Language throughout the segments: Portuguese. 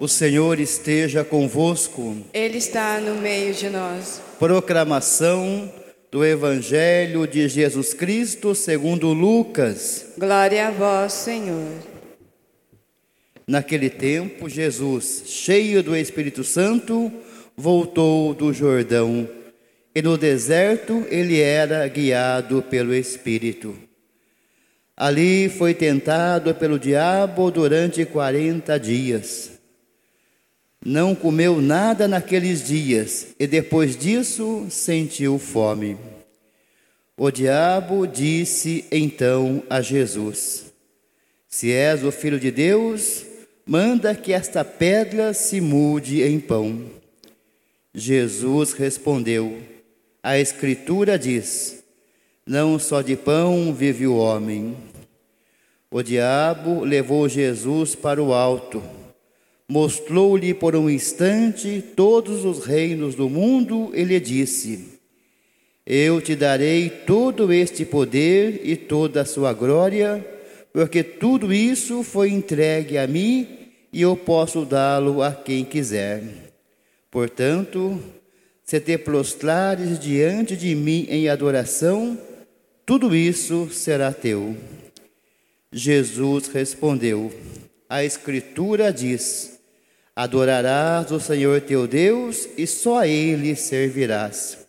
O Senhor esteja convosco. Ele está no meio de nós. Proclamação do Evangelho de Jesus Cristo segundo Lucas. Glória a vós, Senhor. Naquele tempo, Jesus, cheio do Espírito Santo, voltou do Jordão, e no deserto ele era guiado pelo Espírito. Ali foi tentado pelo diabo durante quarenta dias. Não comeu nada naqueles dias e depois disso sentiu fome. O diabo disse então a Jesus: Se és o filho de Deus, manda que esta pedra se mude em pão. Jesus respondeu: A Escritura diz: Não só de pão vive o homem. O diabo levou Jesus para o alto Mostrou-lhe por um instante todos os reinos do mundo e lhe disse: Eu te darei todo este poder e toda a sua glória, porque tudo isso foi entregue a mim e eu posso dá-lo a quem quiser. Portanto, se te prostrares diante de mim em adoração, tudo isso será teu. Jesus respondeu: A Escritura diz: Adorarás o Senhor teu Deus e só a Ele servirás.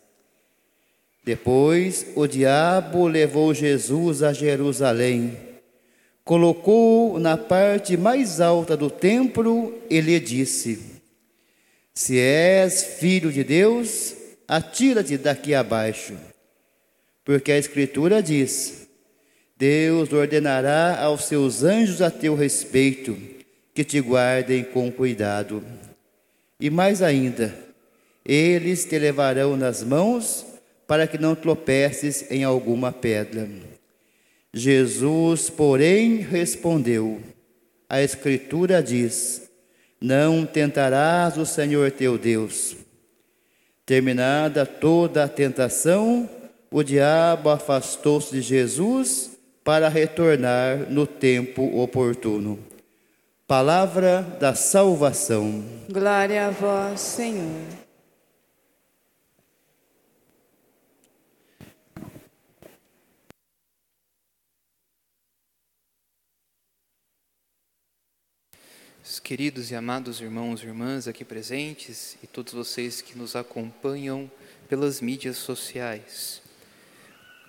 Depois o diabo levou Jesus a Jerusalém, colocou-o na parte mais alta do templo e lhe disse: Se és filho de Deus, atira-te daqui abaixo, porque a Escritura diz: Deus ordenará aos seus anjos a teu respeito que te guardem com cuidado. E mais ainda, eles te levarão nas mãos para que não tropeces em alguma pedra. Jesus, porém, respondeu: A Escritura diz: Não tentarás o Senhor teu Deus. Terminada toda a tentação, o diabo afastou-se de Jesus para retornar no tempo oportuno. Palavra da salvação. Glória a vós, Senhor. Queridos e amados irmãos e irmãs aqui presentes e todos vocês que nos acompanham pelas mídias sociais.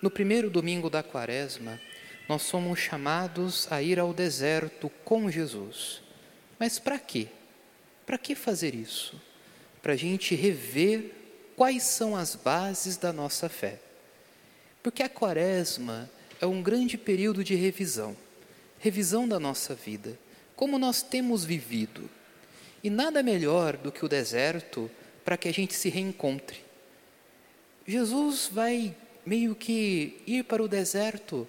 No primeiro domingo da quaresma, nós somos chamados a ir ao deserto com Jesus. Mas para quê? Para que fazer isso? Para a gente rever quais são as bases da nossa fé. Porque a quaresma é um grande período de revisão revisão da nossa vida, como nós temos vivido. E nada melhor do que o deserto para que a gente se reencontre. Jesus vai meio que ir para o deserto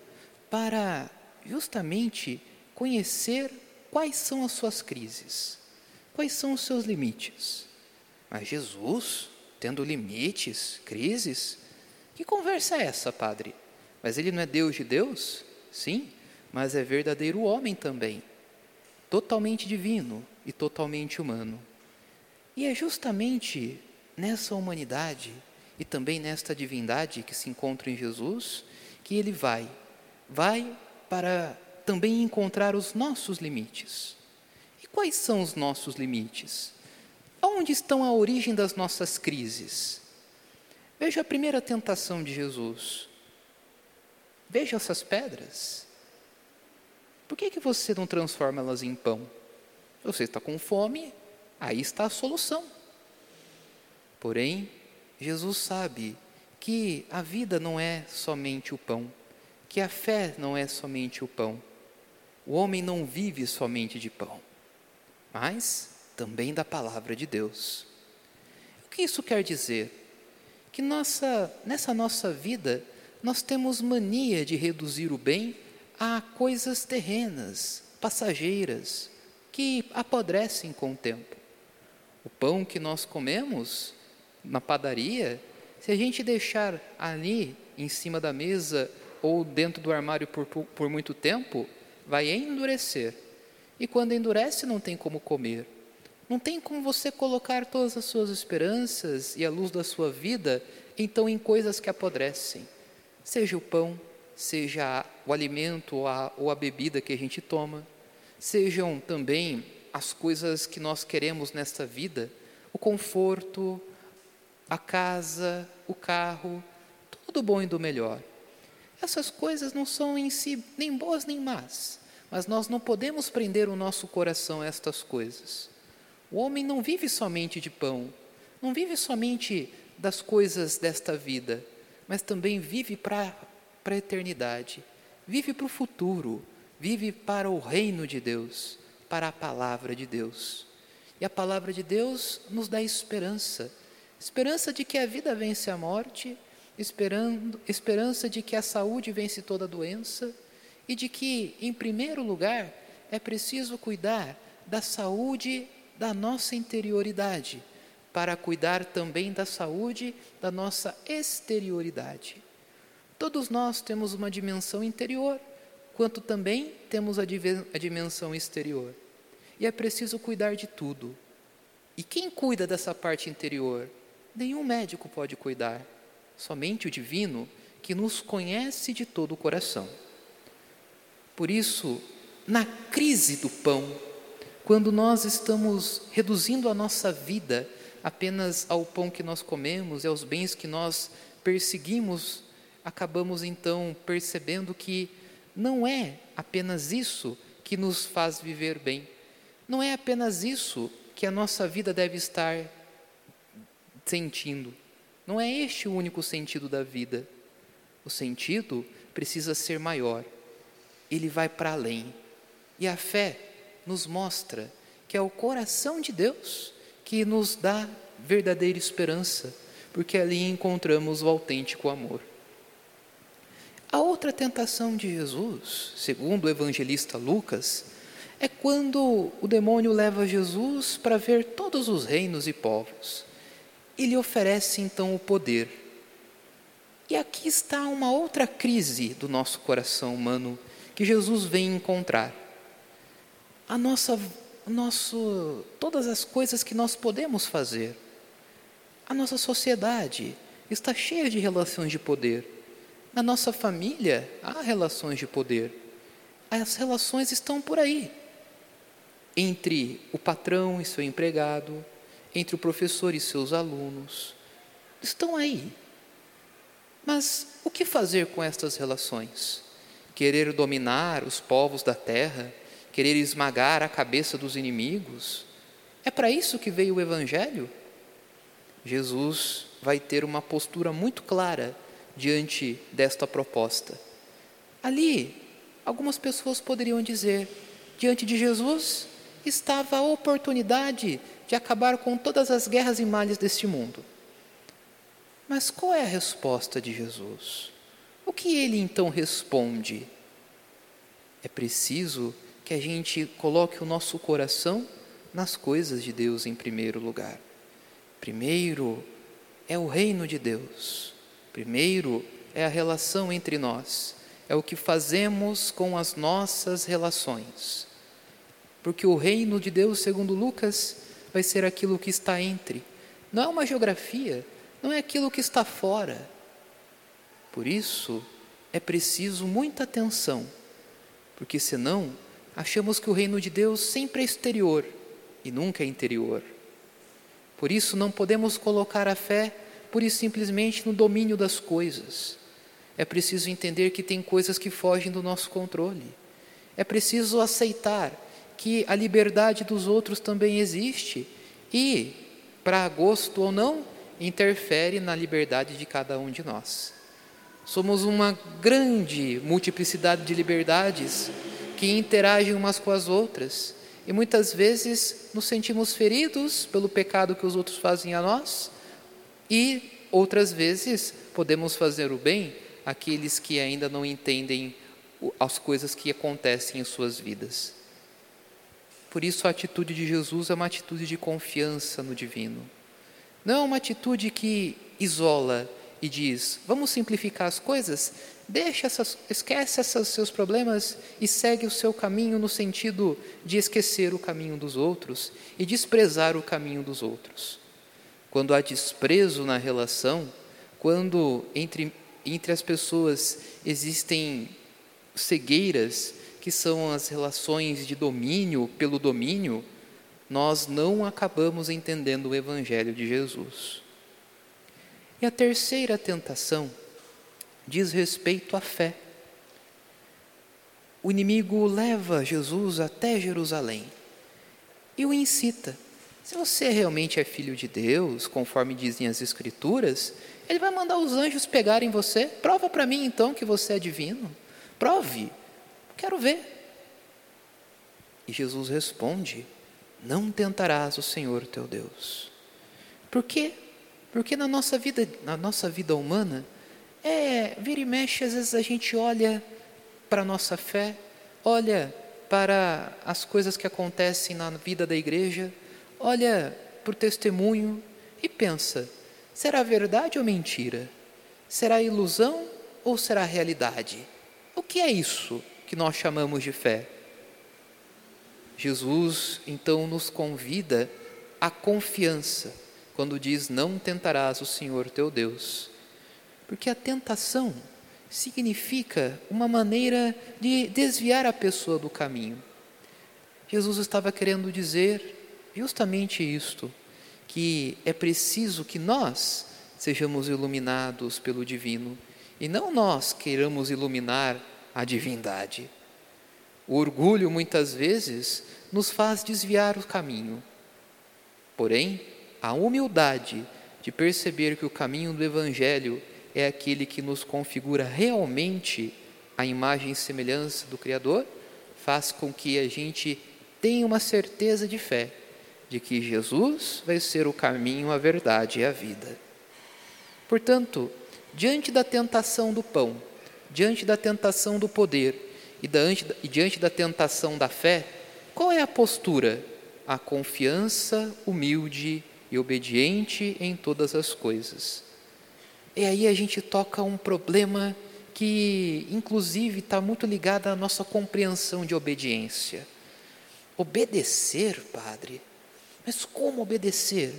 para justamente conhecer quais são as suas crises, quais são os seus limites. Mas Jesus, tendo limites, crises, que conversa é essa, padre? Mas ele não é Deus de Deus? Sim, mas é verdadeiro homem também, totalmente divino e totalmente humano. E é justamente nessa humanidade e também nesta divindade que se encontra em Jesus que ele vai vai para também encontrar os nossos limites. E quais são os nossos limites? Onde estão a origem das nossas crises? Veja a primeira tentação de Jesus. Veja essas pedras. Por que, que você não transforma elas em pão? Você está com fome, aí está a solução. Porém, Jesus sabe que a vida não é somente o pão que a fé não é somente o pão. O homem não vive somente de pão, mas também da palavra de Deus. O que isso quer dizer? Que nossa, nessa nossa vida nós temos mania de reduzir o bem a coisas terrenas, passageiras, que apodrecem com o tempo. O pão que nós comemos na padaria, se a gente deixar ali em cima da mesa ou dentro do armário por, por muito tempo, vai endurecer. E quando endurece, não tem como comer. Não tem como você colocar todas as suas esperanças e a luz da sua vida, então, em coisas que apodrecem. Seja o pão, seja o alimento ou a, ou a bebida que a gente toma, sejam também as coisas que nós queremos nesta vida, o conforto, a casa, o carro, tudo bom e do melhor. Essas coisas não são em si nem boas nem más, mas nós não podemos prender o nosso coração a estas coisas. O homem não vive somente de pão, não vive somente das coisas desta vida, mas também vive para a eternidade, vive para o futuro, vive para o reino de Deus, para a palavra de Deus. E a palavra de Deus nos dá esperança esperança de que a vida vence a morte, esperando, esperança de que a saúde vence toda doença e de que, em primeiro lugar, é preciso cuidar da saúde da nossa interioridade, para cuidar também da saúde da nossa exterioridade. Todos nós temos uma dimensão interior, quanto também temos a, a dimensão exterior. E é preciso cuidar de tudo. E quem cuida dessa parte interior? nenhum médico pode cuidar, somente o divino que nos conhece de todo o coração. Por isso, na crise do pão, quando nós estamos reduzindo a nossa vida apenas ao pão que nós comemos e aos bens que nós perseguimos, acabamos então percebendo que não é apenas isso que nos faz viver bem, não é apenas isso que a nossa vida deve estar sentindo. Não é este o único sentido da vida. O sentido precisa ser maior. Ele vai para além. E a fé nos mostra que é o coração de Deus que nos dá verdadeira esperança, porque ali encontramos o autêntico amor. A outra tentação de Jesus, segundo o evangelista Lucas, é quando o demônio leva Jesus para ver todos os reinos e povos ele oferece então o poder. E aqui está uma outra crise do nosso coração humano que Jesus vem encontrar. A nossa, nosso, todas as coisas que nós podemos fazer. A nossa sociedade está cheia de relações de poder. Na nossa família há relações de poder. As relações estão por aí. Entre o patrão e seu empregado, entre o professor e seus alunos. Estão aí. Mas o que fazer com estas relações? Querer dominar os povos da terra? Querer esmagar a cabeça dos inimigos? É para isso que veio o Evangelho? Jesus vai ter uma postura muito clara diante desta proposta. Ali, algumas pessoas poderiam dizer: diante de Jesus estava a oportunidade de acabar com todas as guerras e males deste mundo. Mas qual é a resposta de Jesus? O que ele então responde? É preciso que a gente coloque o nosso coração nas coisas de Deus em primeiro lugar. Primeiro é o reino de Deus. Primeiro é a relação entre nós. É o que fazemos com as nossas relações. Porque o reino de Deus, segundo Lucas, vai ser aquilo que está entre. Não é uma geografia, não é aquilo que está fora. Por isso, é preciso muita atenção, porque senão achamos que o reino de Deus sempre é exterior e nunca é interior. Por isso, não podemos colocar a fé pura e simplesmente no domínio das coisas. É preciso entender que tem coisas que fogem do nosso controle. É preciso aceitar que a liberdade dos outros também existe e, para gosto ou não, interfere na liberdade de cada um de nós. Somos uma grande multiplicidade de liberdades que interagem umas com as outras e muitas vezes nos sentimos feridos pelo pecado que os outros fazem a nós e outras vezes podemos fazer o bem àqueles que ainda não entendem as coisas que acontecem em suas vidas. Por isso, a atitude de Jesus é uma atitude de confiança no divino. Não é uma atitude que isola e diz: vamos simplificar as coisas, deixa essas, esquece esses seus problemas e segue o seu caminho no sentido de esquecer o caminho dos outros e desprezar o caminho dos outros. Quando há desprezo na relação, quando entre, entre as pessoas existem cegueiras, que são as relações de domínio pelo domínio, nós não acabamos entendendo o Evangelho de Jesus. E a terceira tentação diz respeito à fé. O inimigo leva Jesus até Jerusalém e o incita. Se você realmente é filho de Deus, conforme dizem as Escrituras, ele vai mandar os anjos pegarem você. Prova para mim então que você é divino. Prove. Quero ver. E Jesus responde: Não tentarás o Senhor teu Deus. Por quê? Porque na nossa vida, na nossa vida humana, é, vira e mexe, às vezes a gente olha para a nossa fé, olha para as coisas que acontecem na vida da igreja, olha para o testemunho e pensa: será verdade ou mentira? Será ilusão ou será realidade? O que é isso que nós chamamos de fé? Jesus então nos convida à confiança quando diz: Não tentarás o Senhor teu Deus. Porque a tentação significa uma maneira de desviar a pessoa do caminho. Jesus estava querendo dizer justamente isto, que é preciso que nós sejamos iluminados pelo divino e não nós queiramos iluminar a divindade. O orgulho muitas vezes nos faz desviar o caminho. Porém, a humildade de perceber que o caminho do Evangelho é aquele que nos configura realmente a imagem e semelhança do Criador, faz com que a gente tenha uma certeza de fé de que Jesus vai ser o caminho, a verdade e a vida. Portanto, diante da tentação do pão, diante da tentação do poder e, e diante da tentação da fé, qual é a postura? A confiança humilde e obediente em todas as coisas. E aí a gente toca um problema que, inclusive, está muito ligado à nossa compreensão de obediência. Obedecer, Padre? Mas como obedecer?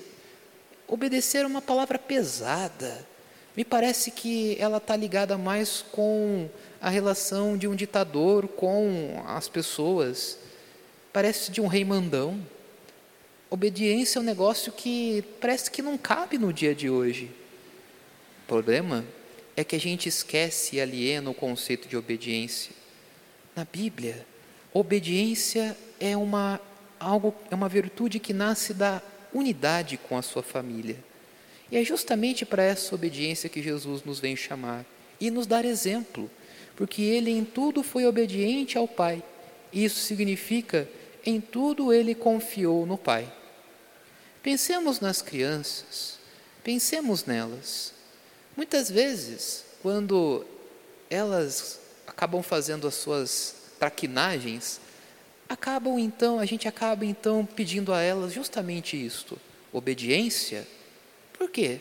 Obedecer é uma palavra pesada. Me parece que ela está ligada mais com a relação de um ditador com as pessoas. Parece de um rei mandão. Obediência é um negócio que parece que não cabe no dia de hoje. O problema é que a gente esquece e aliena o conceito de obediência. Na Bíblia, obediência é uma algo é uma virtude que nasce da unidade com a sua família. E é justamente para essa obediência que Jesus nos vem chamar e nos dar exemplo, porque ele em tudo foi obediente ao Pai. Isso significa em tudo ele confiou no Pai. Pensemos nas crianças, pensemos nelas. Muitas vezes, quando elas acabam fazendo as suas traquinagens, acabam então, a gente acaba então pedindo a elas justamente isto, obediência. Por quê?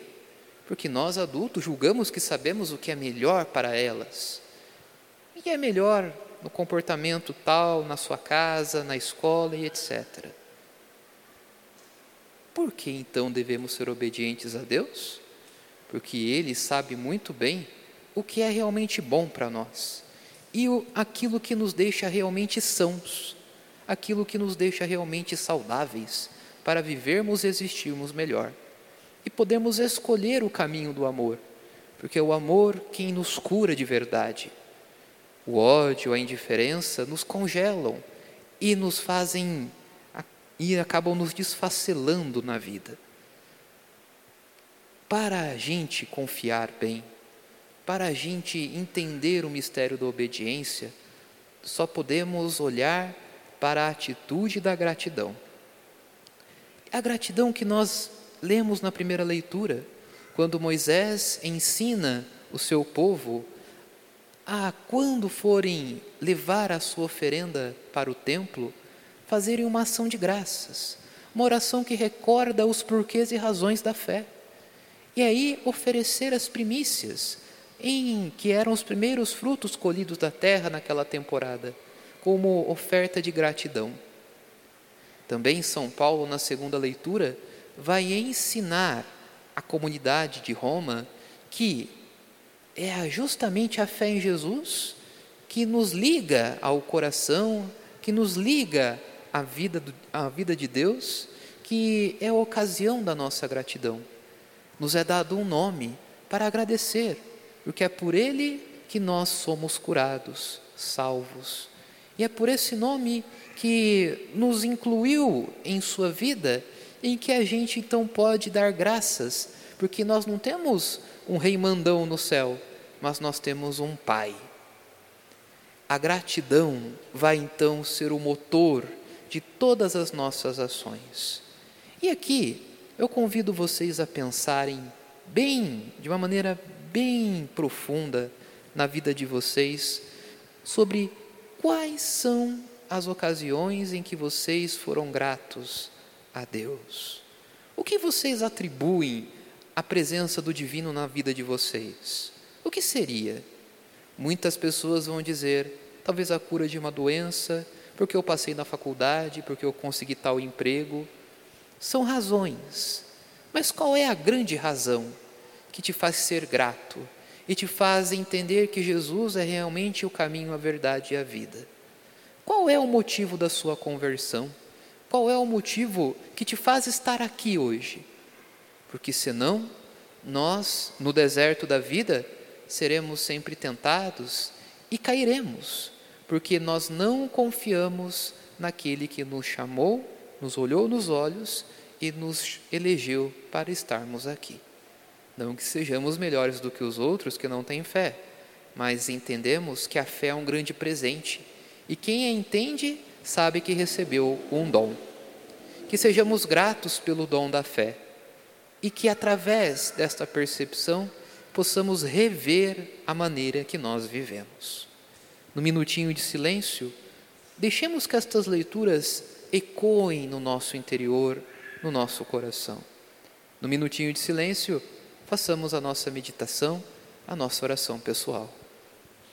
Porque nós adultos julgamos que sabemos o que é melhor para elas. E é melhor no comportamento tal, na sua casa, na escola e etc. Por que então devemos ser obedientes a Deus? Porque Ele sabe muito bem o que é realmente bom para nós e o, aquilo que nos deixa realmente sãos, aquilo que nos deixa realmente saudáveis para vivermos e existirmos melhor e podemos escolher o caminho do amor, porque é o amor quem nos cura de verdade. O ódio, a indiferença nos congelam e nos fazem e acabam nos desfacelando na vida. Para a gente confiar bem, para a gente entender o mistério da obediência, só podemos olhar para a atitude da gratidão. A gratidão que nós lemos na primeira leitura, quando Moisés ensina o seu povo a, quando forem levar a sua oferenda para o templo, fazerem uma ação de graças, uma oração que recorda os porquês e razões da fé. e aí oferecer as primícias, em que eram os primeiros frutos colhidos da terra naquela temporada, como oferta de gratidão. Também São Paulo, na segunda leitura, vai ensinar a comunidade de Roma que é justamente a fé em Jesus que nos liga ao coração, que nos liga à vida, do, à vida de Deus, que é a ocasião da nossa gratidão. Nos é dado um nome para agradecer, porque é por ele que nós somos curados, salvos. E é por esse nome que nos incluiu em sua vida, em que a gente então pode dar graças, porque nós não temos um rei mandão no céu, mas nós temos um pai. A gratidão vai então ser o motor de todas as nossas ações. E aqui eu convido vocês a pensarem bem, de uma maneira bem profunda na vida de vocês, sobre quais são as ocasiões em que vocês foram gratos a Deus. O que vocês atribuem à presença do divino na vida de vocês? O que seria? Muitas pessoas vão dizer, talvez a cura de uma doença, porque eu passei na faculdade, porque eu consegui tal emprego. São razões. Mas qual é a grande razão que te faz ser grato? e te faz entender que Jesus é realmente o caminho, a verdade e a vida. Qual é o motivo da sua conversão? Qual é o motivo que te faz estar aqui hoje? Porque senão, nós, no deserto da vida, seremos sempre tentados e cairemos, porque nós não confiamos naquele que nos chamou, nos olhou nos olhos e nos elegeu para estarmos aqui. Não que sejamos melhores do que os outros que não têm fé, mas entendemos que a fé é um grande presente e quem a entende sabe que recebeu um dom. Que sejamos gratos pelo dom da fé e que através desta percepção possamos rever a maneira que nós vivemos. No minutinho de silêncio, deixemos que estas leituras ecoem no nosso interior, no nosso coração. No minutinho de silêncio, façamos a nossa meditação, a nossa oração pessoal.